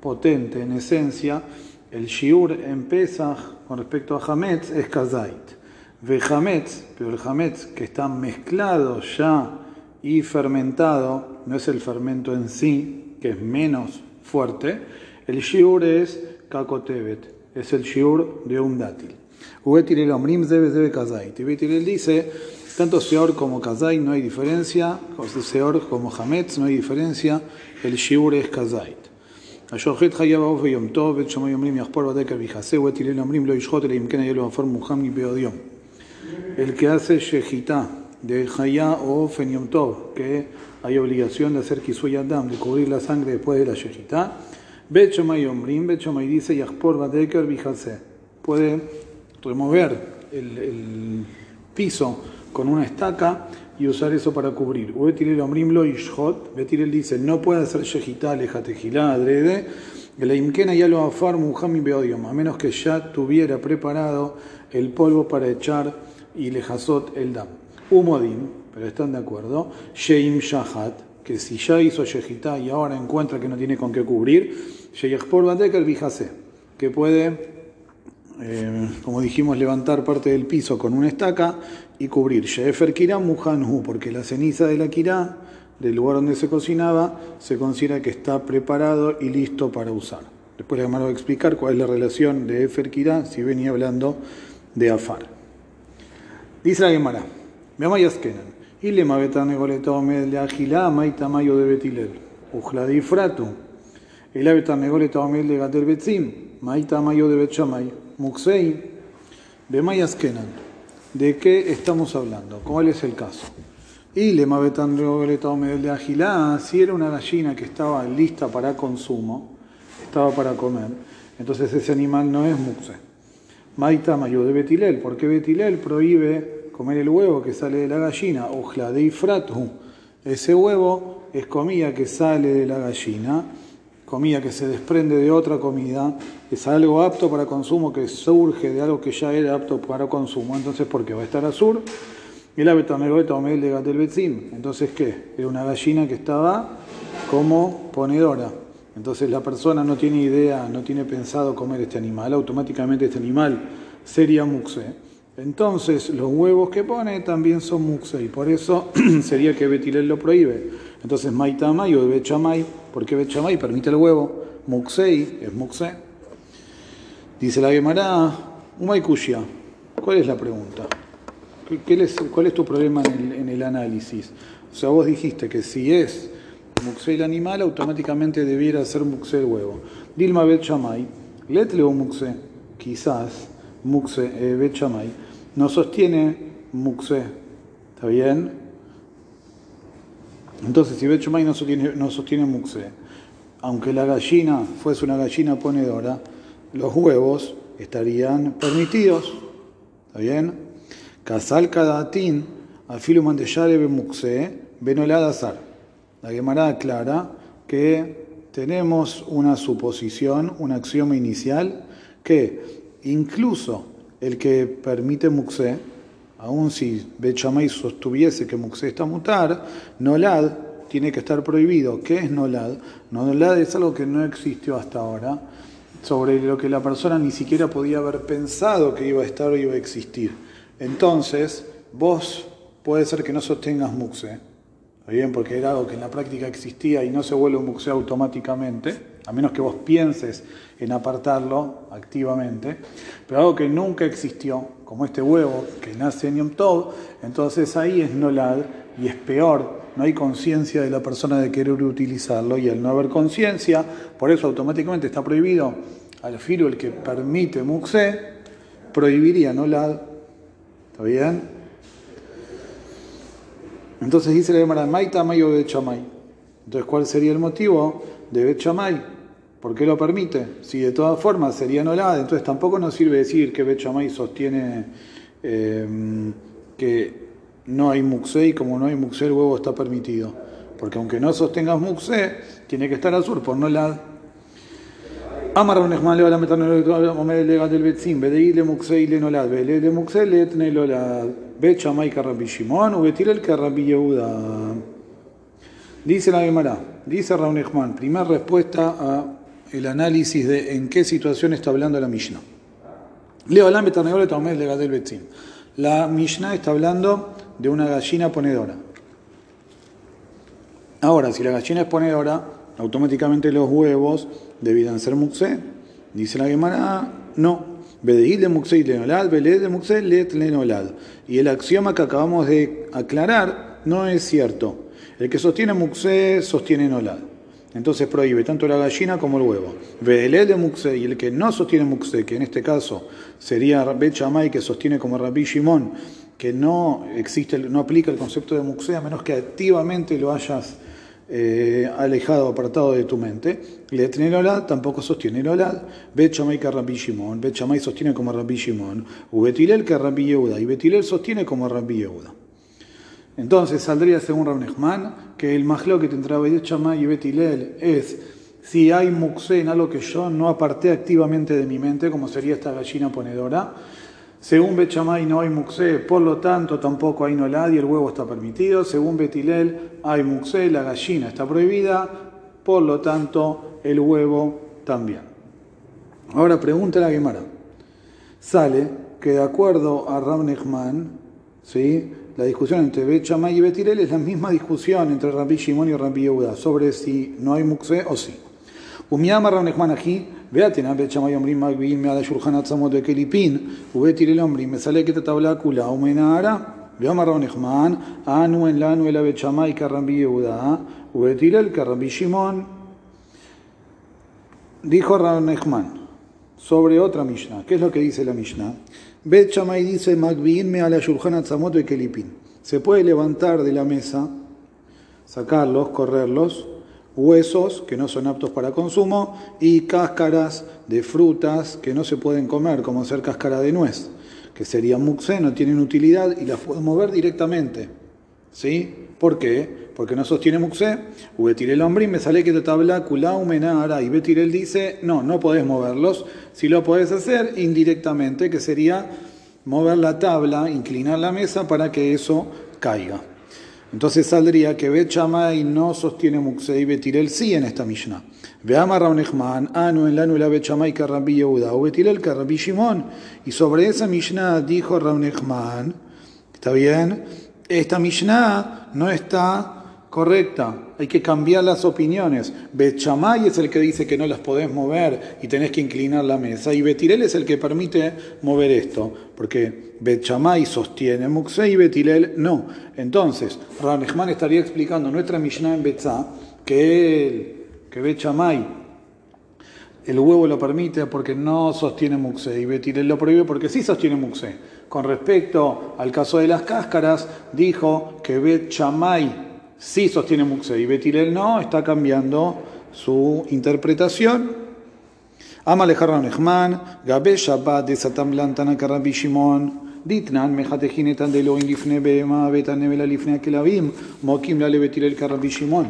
potente en esencia, el shiur en Pesach con respecto a Hametz es kazait. Ve Hametz, pero el Hametz que está mezclado ya y fermentado, no es el fermento en sí, que es menos fuerte, el shiur es kakotevet, es el shiur de un dátil. Ubetirel omrim debe debe kazait. Y Betirel dice, tanto seor como kazait no hay diferencia, o seor como Hametz no hay diferencia, el shiur es kazait. השוחט חייב העוף ביום טוב, בית שמאי אומרים יחפור בדקה ויכסה, ובית הלל אומרים לא ישחוט אלא אם כן היה לו עפר מוחם בעוד יום. El que hace shejita de Jaya o Of en Yom Tov, que hay obligación de hacer kisui adam, de cubrir la sangre después de la shejita, Bet Shomai Omrim, Bet Shomai dice Yahpor Badeker Bijase, puede remover el, el piso con una estaca y usar eso para cubrir. Betirel Omrim lo Ishot, Betirel dice, no puede hacer shejita, lejatejilá, adrede, el imkena ya lo afar muhami beodium, a menos que ya tuviera preparado el polvo para echar y lejazot el dam. Umodim, pero están de acuerdo, Sheim Shahat, que si ya hizo shejita y ahora encuentra que no tiene con qué cubrir, Sheyachpor Badeker Bijase, que puede eh, como dijimos, levantar parte del piso con una estaca y cubrir. Shefer Kirá porque la ceniza de la Kirá, del lugar donde se cocinaba, se considera que está preparado y listo para usar. Después le vamos a explicar cuál es la relación de Efer si venía hablando de Afar. Dice la Gemara, veamos Yaskenan. Y le negoletom de agilá, maita mayo de betilel. Ujladifratu. Y la vetan negoletom de gater betzim, maita mayo de betchamay. Muxei, Bemayas Kenan. ¿De qué estamos hablando? ¿Cuál es el caso? Y le mavetan de agilá, si era una gallina que estaba lista para consumo, estaba para comer, entonces ese animal no es muxe. Maita mayo de betilel, porque betilel prohíbe comer el huevo que sale de la gallina, ojla de ifratu. Ese huevo es comida que sale de la gallina comida que se desprende de otra comida, es algo apto para consumo que surge de algo que ya era apto para consumo. Entonces, ¿por qué va a estar azul? Y la betamegoleta de gatel betzim. Entonces, ¿qué? Era una gallina que estaba como ponedora. Entonces la persona no tiene idea, no tiene pensado comer este animal, automáticamente este animal sería muxe. Entonces los huevos que pone también son muxe y por eso sería que Betilel lo prohíbe. Entonces Maitamay o Bechamay, ¿por qué Bechamay permite el huevo? Muxei es muxe. Dice la Gemara, Umaykushia, ¿cuál es la pregunta? ¿Cuál es tu problema en el, en análisis? O sea, vos dijiste que si es muxe el animal, automáticamente debiera ser muxe el huevo. Dilma Bechamay, letleo muxe, quizás muxe eh, no sostiene muxe. ¿Está bien? Entonces, si no sostiene, no sostiene muxe, aunque la gallina fuese una gallina ponedora, los huevos estarían permitidos. ¿Está bien? Casal Kadatin, afilu mandellare muxe, benolada azar. La Gemara aclara que tenemos una suposición, un axioma inicial, que incluso el que permite muxe, aun si Bechamay sostuviese que muxe está mutar, nolad tiene que estar prohibido. ¿Qué es nolad? Nolad es algo que no existió hasta ahora, sobre lo que la persona ni siquiera podía haber pensado que iba a estar o iba a existir. Entonces, vos puede ser que no sostengas muxe, bien, porque era algo que en la práctica existía y no se vuelve un muxe automáticamente, a menos que vos pienses en apartarlo activamente, pero algo que nunca existió, como este huevo que nace en Yom Tov, entonces ahí es nolad y es peor, no hay conciencia de la persona de querer utilizarlo y al no haber conciencia, por eso automáticamente está prohibido al filo el que permite muxe, prohibiría nolad, ¿está bien? Entonces dice la Gemara, Maita Mayo de Chamay. Entonces, ¿cuál sería el motivo de Bet? ¿Por qué lo permite? Si de todas formas sería nolad, entonces tampoco nos sirve decir que Bet sostiene em, que no hay muxé y como no hay muxé el huevo está permitido. Porque aunque no sostengas muxé, tiene que estar azul por nolad. Amar un le va a meter el legal del betzim, le muxé y le nolad, le muxé le etne lolad, bet shamay karrabi Shimon, u betir el karrabi Yehuda. Dice la Gemara, dice Raúl primera respuesta a el análisis de en qué situación está hablando la Mishnah. Leo. La Mishnah está hablando de una gallina ponedora. Ahora, si la gallina es ponedora, automáticamente los huevos debieran ser muxé. Dice la Gemara, no. Y el axioma que acabamos de aclarar no es cierto. El que sostiene muxé sostiene nolad. Entonces prohíbe tanto la gallina como el huevo. Ve'elel de muxe y el que no sostiene muxe, que en este caso sería Bet que sostiene como Rabbi Shimon, que no existe, no aplica el concepto de muxe a menos que activamente lo hayas eh, alejado, apartado de tu mente. Le el olad tampoco sostiene el olad. Bet que Rabbi Shimon. Bet sostiene como Rabbi Shimon. Ubetilel que Rabbi Yehuda. Y Betilel sostiene como Rabbi Yehuda. Entonces saldría según Rabnechman que el que entre Bet Shammai y Betilel es si hay muxé en algo que yo no aparté activamente de mi mente, como sería esta gallina ponedora. Según Bet no hay muxé, por lo tanto tampoco hay nolad y el huevo está permitido. Según Betilel hay muxé, la gallina está prohibida, por lo tanto el huevo también. Ahora pregunta la Gemara. Sale que de acuerdo a Rab ¿sí? la discusión entre Bet Shammai y Betirel es la misma discusión entre Rabbi Shimon y Rabbi Yehuda sobre si no hay mukse o sí. Umiama Ramnechmanají, Beatina, Bet Shammai Omrim Magbin, Meada Shurhan Atzamot Bekelipin, Ubetirel Omrim, Mesalek Tatablácula, Umenara, Beoma Ramnechman, Anu en Lanu el Bet Shammai Karrambi Yehuda, Ubetirel Karrambi Shimon. Dijo Ramnechman sobre otra Mishnah. ¿Qué es lo que dice la Mishnah? Bet dice, y Kelipin. Se puede levantar de la mesa, sacarlos, correrlos, huesos que no son aptos para consumo y cáscaras de frutas que no se pueden comer, como ser cáscara de nuez, que serían muxe, no tienen utilidad y las puedo mover directamente. ¿Sí? ¿Por qué? Porque no sostiene muxe. Ubetir el hombre y me sale que te tabla menara. Y Betirel dice, no, no podés moverlos. Si lo podés hacer indirectamente, que sería mover la tabla, inclinar la mesa para que eso caiga. Entonces saldría que Bet y no sostiene Muxei y Betirel sí en esta Mishnah. Veamos Raunechman, Anu en la Bet Shammai que Rabbi Yehuda, o Betirel que Shimon. Y sobre esa Mishnah dijo Raunechman, ¿está bien? Esta Mishnah no está correcta, hay que cambiar las opiniones. Bet es el que dice que no las podés mover y tenés que inclinar la mesa, y Betirel es el que permite mover esto, porque Bet sostiene Muxé y Betilel no. Entonces, Ranechman estaría explicando nuestra Mishnah en Betzá que, el, que Bet el huevo lo permite porque no sostiene Muxé y Betilel lo prohíbe porque sí sostiene Muxé. Con respecto al caso de las cáscaras, dijo que Bet sí sostiene Muxé y Betilel no, está cambiando su interpretación. Ama Ranechman, Gabe Shabbat de Satam Lantana Shimon. דתנן מחתכינתן דאלוהים לפני בהמה ותן נבלה לפני הכלבים, מוקים לה לבית הלל כרבי שמעון.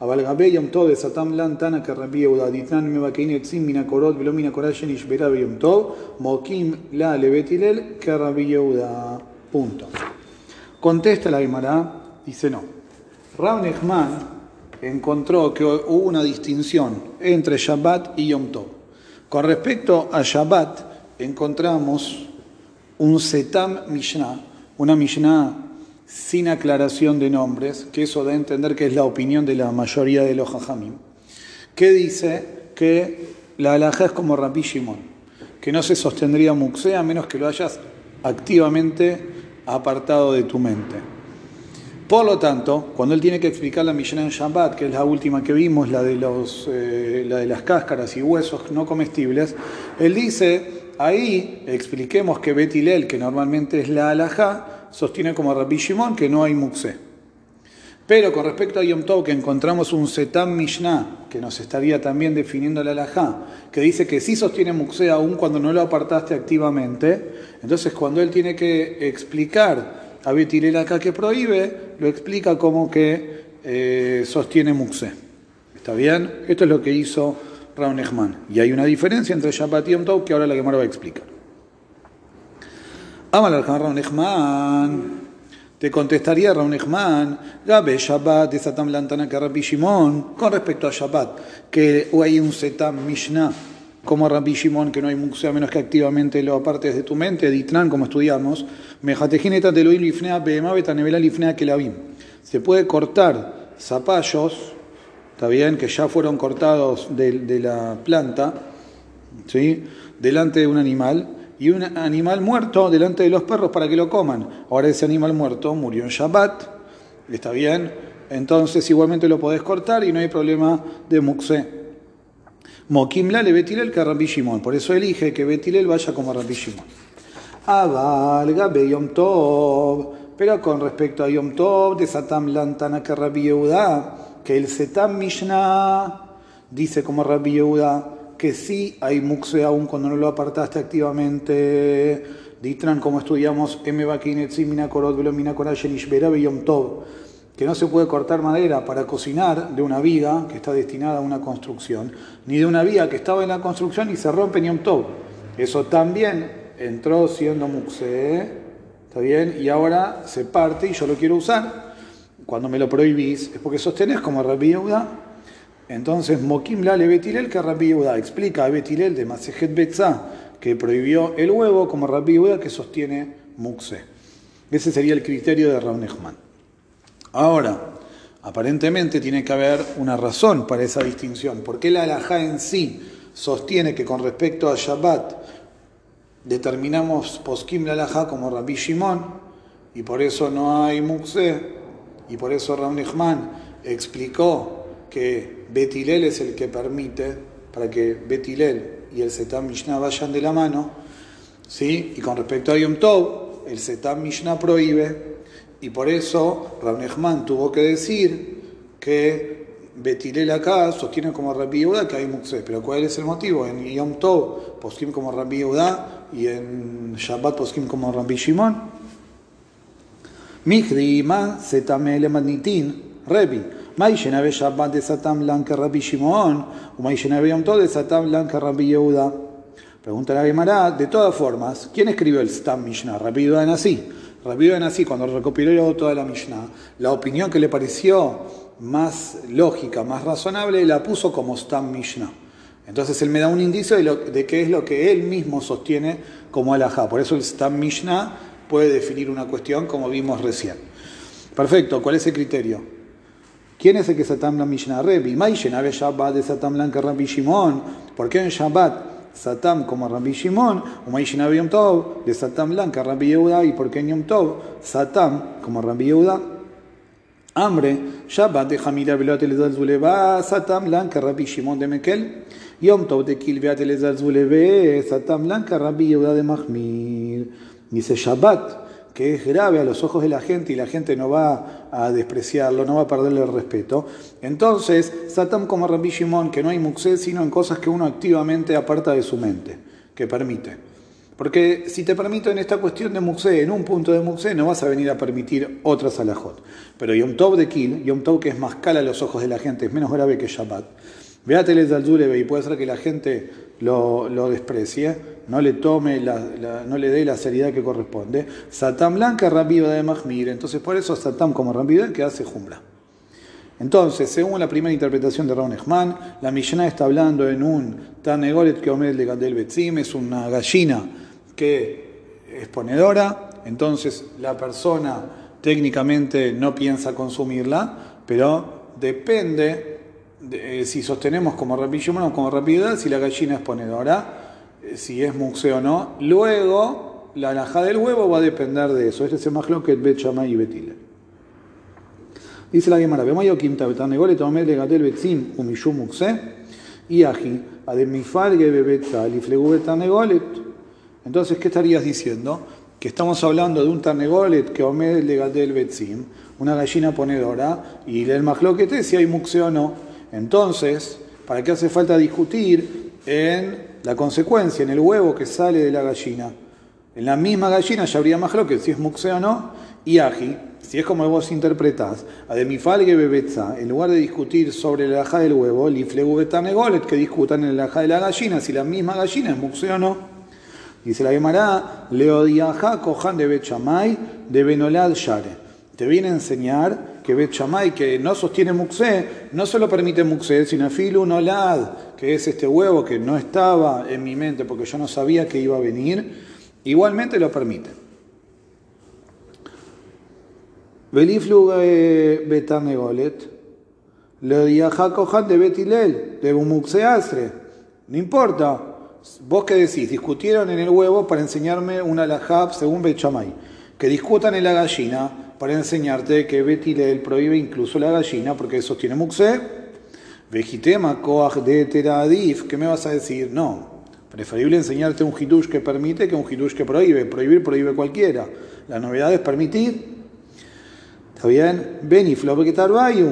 אבל לגבי יום טוב וסתם לן תנא כרבי יהודה, דתנן מבקעין עצים מן הקורות ולא מן הקורה שנשברה ביום טוב, מוקים לה לבית הלל כרבי יהודה. Punto. Contesta la Gemara, dice no. Rab Nechman encontró que hubo una distinción entre Shabbat y Yom Tov. Con respecto a Shabbat, encontramos un Setam Mishnah, una Mishnah sin aclaración de nombres, que eso da a entender que es la opinión de la mayoría de los Jajamim, que dice que la alhaja es como Rabbi Shimon, que no se sostendría muxé a menos que lo hayas activamente apartado de tu mente. Por lo tanto, cuando él tiene que explicar la Mishnah en Shabbat, que es la última que vimos, la de, los, eh, la de las cáscaras y huesos no comestibles, él dice ahí expliquemos que Betilel, que normalmente es la alajá, sostiene como Rabbi Shimon que no hay muxé. Pero con respecto a Yom Tov, que encontramos un Setam Mishnah, que nos estaría también definiendo la alajá, que dice que sí sostiene Muxé aún cuando no lo apartaste activamente, entonces cuando él tiene que explicar a Betilel acá que prohíbe, lo explica como que eh, sostiene Muxé. ¿Está bien? Esto es lo que hizo Raun Y hay una diferencia entre Shabbat y Yom Tov que ahora la Gemara va a explicar. Amal al Raun te contestaría Raun Echman, Gabe Shabbat de Satam Lantana Rabbi Shimon, con respecto a Shabbat, que hay un Setam Mishnah, como Rabbi Shimon, que no hay muxea menos que activamente lo apartes de tu mente, Ditran, como estudiamos, Mejatejineta de Loil Lifnea, Behema Betanevela Lifnea Kelavim. Se puede cortar zapallos, está bien, que ya fueron cortados de, la planta, ¿sí? delante de un animal, y un animal muerto delante de los perros para que lo coman. Ahora ese animal muerto murió en Shabbat, está bien, entonces igualmente lo podés cortar y no hay problema de muxe. Mokimla le Betilel que Rabbi por eso elige que Betilel vaya como Rabbi Shimon. Avalga Yom Tov, pero con respecto a Yom Tov de Satam Lantana que Rabbi que el Setam Mishnah dice como Rabbi Yehuda, que sí hay muxe aún cuando no lo apartaste activamente. Ditran, como estudiamos, M. que no se puede cortar madera para cocinar de una viga que está destinada a una construcción, ni de una viga que estaba en la construcción y se rompe ni un Tov. Eso también entró siendo muxe, ¿está bien? Y ahora se parte y yo lo quiero usar. Cuando me lo prohibís es porque sostenés como Rabbi Yehuda entonces, Mokim Lale Betilel que Rabbi Yehuda explica a Betilel de Masejet Betza que prohibió el huevo como Rabbi Yehuda que sostiene Muxe. Ese sería el criterio de Rav Ahora, aparentemente tiene que haber una razón para esa distinción. ¿Por qué la halajá en sí sostiene que con respecto a Shabbat determinamos poskim la halajá como Rabbi Shimon y por eso no hay Muxe y por eso Rav explicó que Betilel es el que permite para que Betilel y el Setam Mishnah vayan de la mano, ¿sí? y con respecto a Yom Tov, el Setam Mishnah prohíbe, y por eso Rav tuvo que decir que Betilel acá sostiene como Rabbi Yehuda que hay Muxé. Pero ¿cuál es el motivo? En Yom Tov poskim como Rabbi Yehuda y en Shabbat poskim como Rabbi Shimon. Mihdima Setamele Magnitin Rebi. Maïshenabe Shabbat de Satam Blanca Rabbi Shimon, o Maïshenabe Yom de Satam Blanca Rabbi Yehuda. Pregunta la Gemara, de todas formas, ¿quién escribió el Stam Mishnah? Rabbi Yehuda en así. Rabbi Yehuda en así, cuando recopiló toda la Mishnah, la opinión que le pareció más lógica, más razonable, la puso como Stam Mishnah. Entonces él me da un indicio de, lo, de qué es lo que él mismo sostiene como alajá. Por eso el Stam Mishnah puede definir una cuestión como vimos recién. Perfecto, ¿cuál es el criterio? ¿Quién es el que Satam la Mishnah Rebi? Maishen Shabbat de Satam Blanca Rabbi Shimon. ¿Por qué en Shabbat Satam como Rabbi Shimon? O Maishen Yom Tov de Satam Blanca Rabbi Yehuda. ¿Y por qué en Yom Tov Satam como Rabbi Yehuda? Hambre, Shabbat de Hamila Velot el Zuleba, Satam Blanca Rabbi Shimon de Mekel. Yom Tov de Kilveat el Zulebe, Satam Blanca Rabbi Yehuda de Mahmir. Dice Shabbat que es grave a los ojos de la gente y la gente no va a despreciarlo, no va a perderle el respeto. Entonces, Satam como Rabbi Shimon, que no hay muxé sino en cosas que uno activamente aparta de su mente, que permite. Porque si te permito en esta cuestión de muxé, en un punto de muxé, no vas a venir a permitir otras alajot. Pero Yom Tov de Kil, Yom Tov que es más cala a los ojos de la gente, es menos grave que Shabbat. Véateles al Zulebe y puede ser que la gente lo, lo desprecie, no le tome, la, no le dé la seriedad que corresponde. Satam blanca, rápido de Mahmir. Entonces, por eso Satam como rápido que hace jumbra. Entonces, según la primera interpretación de Raúl Echman, la Mishnah está hablando en un Tanegolet que Omed de Gandel Betzim, es una gallina que es ponedora, entonces la persona técnicamente no piensa consumirla, pero depende eh, si sostenemos como rapidez como rapidez, si la gallina es ponedora, eh, si es muxeo o no. Luego, la alhaja del huevo va a depender de eso. Este es el más que Bet y Betile. Dice la Gemara, Bemayo Kimta Betanegole Tomel de Gatel Betzim Umishu Muxe y Aji Ademifal Gebebeta Liflegu Betanegolet. Entonces, ¿qué estarías diciendo? que estamos hablando de un tarnegolet que omed legal del betzim, una gallina ponedora, y el majloquete si hay muxeo o no. Entonces, ¿para qué hace falta discutir en la consecuencia, en el huevo que sale de la gallina? En la misma gallina ya habría majloquete si es muxeo o no, y aji, si es como vos interpretás, ademifalge bebetza, en lugar de discutir sobre la laja del huevo, liflegu betanegolet, que discutan en la laja de la gallina, si la misma gallina es muxeo o no. Dice la Gemara, Leodiaja cojan de Bechamay de Benolad Share. Te viene a enseñar que Bechamay, que no sostiene Muxé, no solo permite Muxé, sino Filu Nolad, que es este huevo que no estaba en mi mente porque yo no sabía que iba a venir, igualmente lo permite. Beliflu Betanegolet, Leodiaja cojan de Betilel, de Muxé Asre. No importa, vos qué decís, discutieron en el huevo para enseñarme una lajab según Bechamay. Que discutan en la gallina para enseñarte que Betilel prohíbe incluso la gallina porque sostiene Muxé. Vejitema koach de teradif, ¿qué me vas a decir? No, preferible enseñarte un hitush que permite que un hitush que prohíbe. Prohibir prohíbe cualquiera. La novedad es permitir. ¿Está bien? Beniflo bayu.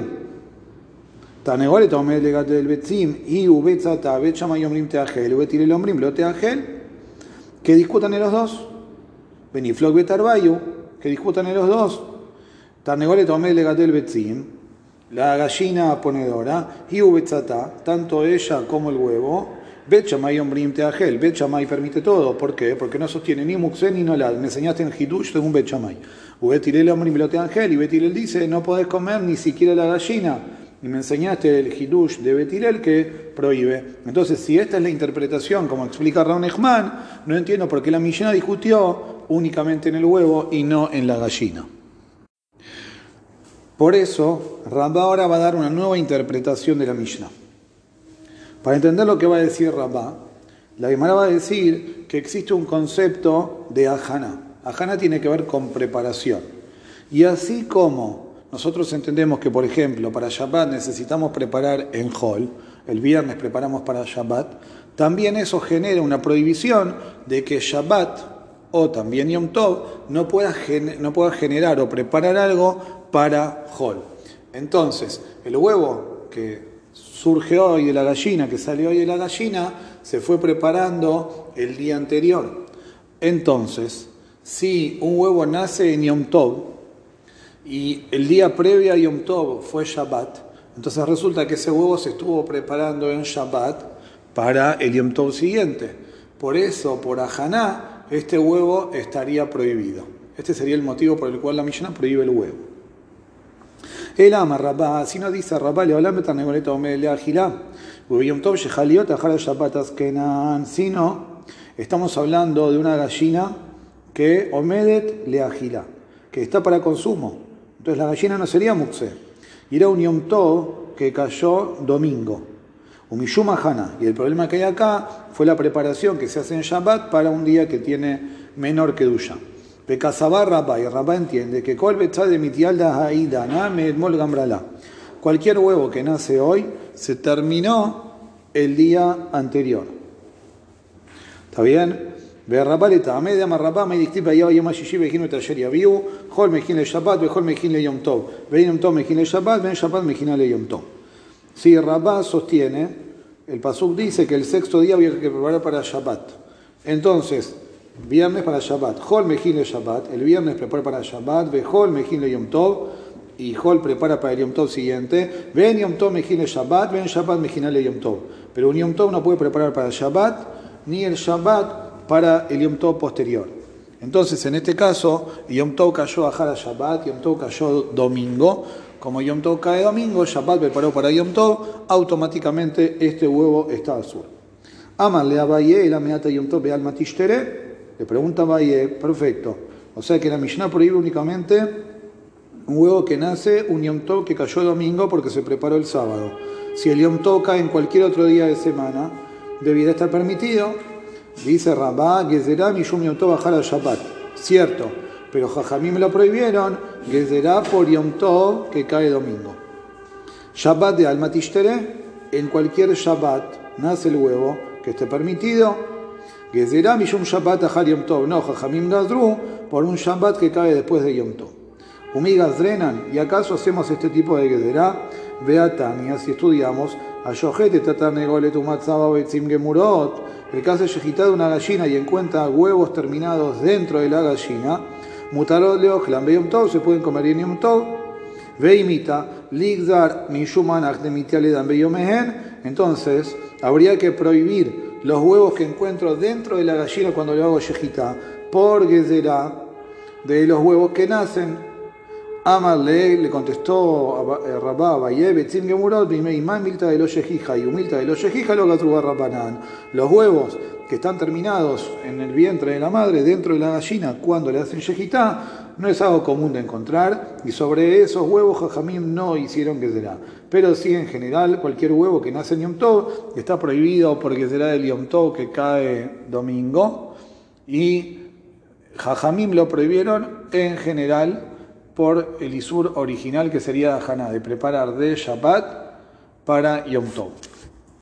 Tanegole tomé el legate del betzim y ubetzata bechama yomrim teagel ubetil el omrim lo teagel que discutan en los dos. Beniflok betarbayu que discutan en los dos. Tanegole tomé el legate del betzim la gallina ponedora y ubetzata tanto ella como el huevo. Bechamay ombrim teagel. Bechamay permite todo. ¿Por qué? Porque no sostiene ni muxé ni nolad. Me enseñaste en Hidush según Bechamay. Ubetil el omrim lo teagel. Y Betilel dice: No podés comer ni siquiera la gallina y me enseñaste el Hidush de Betilel que prohíbe. Entonces, si esta es la interpretación, como explica Raúl Echman, no entiendo por qué la Mishnah discutió únicamente en el huevo y no en la gallina. Por eso, Rabá ahora va a dar una nueva interpretación de la Mishnah. Para entender lo que va a decir Rabá, la Gemara va a decir que existe un concepto de ajana. Ajana tiene que ver con preparación. Y así como nosotros entendemos que, por ejemplo, para Shabbat necesitamos preparar en Hall, el viernes preparamos para Shabbat, también eso genera una prohibición de que Shabbat o también Yom Tov no pueda, no pueda generar o preparar algo para Hall. Entonces, el huevo que surge hoy de la gallina, que salió hoy de la gallina, se fue preparando el día anterior. Entonces, si un huevo nace en Yom Tov, y el día previo a Yom Tov fue Shabbat, entonces resulta que ese huevo se estuvo preparando en Shabbat para el Yom Tov siguiente. Por eso, por Ajaná, este huevo estaría prohibido. Este sería el motivo por el cual la Mishnah prohíbe el huevo. El ama Rabá, si no dice Rabá, le hablame tanegoleta o le agilá. Yom Tov shehaliot ajara Shabbat askenan. Si no, estamos hablando de una gallina que omedet le agilá, que está para consumo. Entonces la gallina no sería muxe. Y era un Yom Tov que cayó domingo. Umishuma Hana. Y el problema que hay acá fue la preparación que se hace en Shabbat para un día que tiene menor que Dusha. Pecasabar Rabá, y Rabá entiende que de Mitialda Aida, Name Gambralá. Cualquier huevo que nace hoy se terminó el día anterior. ¿Está bien? Berrabá le tamé, de amarrabá, me dictipa ya, yema shishi, vejino trasheria viu, hol mejin le shabbat, vejol mejin le yom tov, ven yom tov mejin le shabbat, ven shabbat mejin le yom tov. Si Rabá sostiene, el pasuk dice que el sexto día había que preparar para shabbat. Entonces, viernes para Shabbat, Hol Mejin le Shabbat, el viernes prepara para Shabbat, Behol Mejin le Yom Tov, y Hol prepara para el Yom Tov siguiente, Ven Yom Tov Mejin le Shabbat, Ven Shabbat Mejin le Yom Tov. Pero un Yom Tov no puede preparar para Shabbat, ni el Shabbat para el Yom Tov posterior. Entonces, en este caso, Yom Tov cayó a Jara Shabbat, Yom Tov cayó domingo. Como Yom Tov cae domingo, Shabbat preparó para Yom Tov, automáticamente este huevo está azul. Aman a Valle, la Yom Tov al Matishtere. Le pregunta Valle, perfecto. O sea que la Mishnah prohíbe únicamente un huevo que nace, un Yom Tov que cayó domingo porque se preparó el sábado. Si el Yom Tov cae en cualquier otro día de semana, debiera estar permitido Dice Rabá, Gezerá Mishum Yom Tov Bajara Shabbat. Cierto, pero Jajamim lo prohibieron, Gezerá por Yom Tov que cae domingo. Shabbat de Almatishtere, en cualquier Shabbat nace el huevo que esté permitido. Gezerá Mishum Shabbat Ahar Yom Tov. No, Jajamim Gazru por un Shabbat que cae después de Yom Tov. Umigas drenan, ¿y acaso hacemos este tipo de Gezerá? Beatania, si estudiamos, Ayohet Tatanegolet Umatzaba Betzim Gemurot, el caso es de una gallina y encuentra huevos terminados dentro de la gallina, Mutarot Leoch, Yom Tov, se pueden comer en Yom Tov, Veimita, Ligdar Mishumanach de Mitialedan Beyomehen, entonces habría que prohibir los huevos que encuentro dentro de la gallina cuando le hago yejita, por Gezerá, de los huevos que nacen Amarle le contestó eh, Rabá Baye, Betzim Gemurot, Bimeiman, Milta de los Yejija, y Humilta de los Yejija, lo que Rabanán. Los huevos que están terminados en el vientre de la madre, dentro de la gallina, cuando le hacen Yejitá, no es algo común de encontrar, y sobre esos huevos Jajamim no hicieron que será. Pero sí, en general, cualquier huevo que nace en Yom Tov está prohibido porque será el Yom Tov que cae domingo, y Jajamim lo prohibieron en general por el Isur original que sería Haná, de preparar de Shabbat para Yom Tov.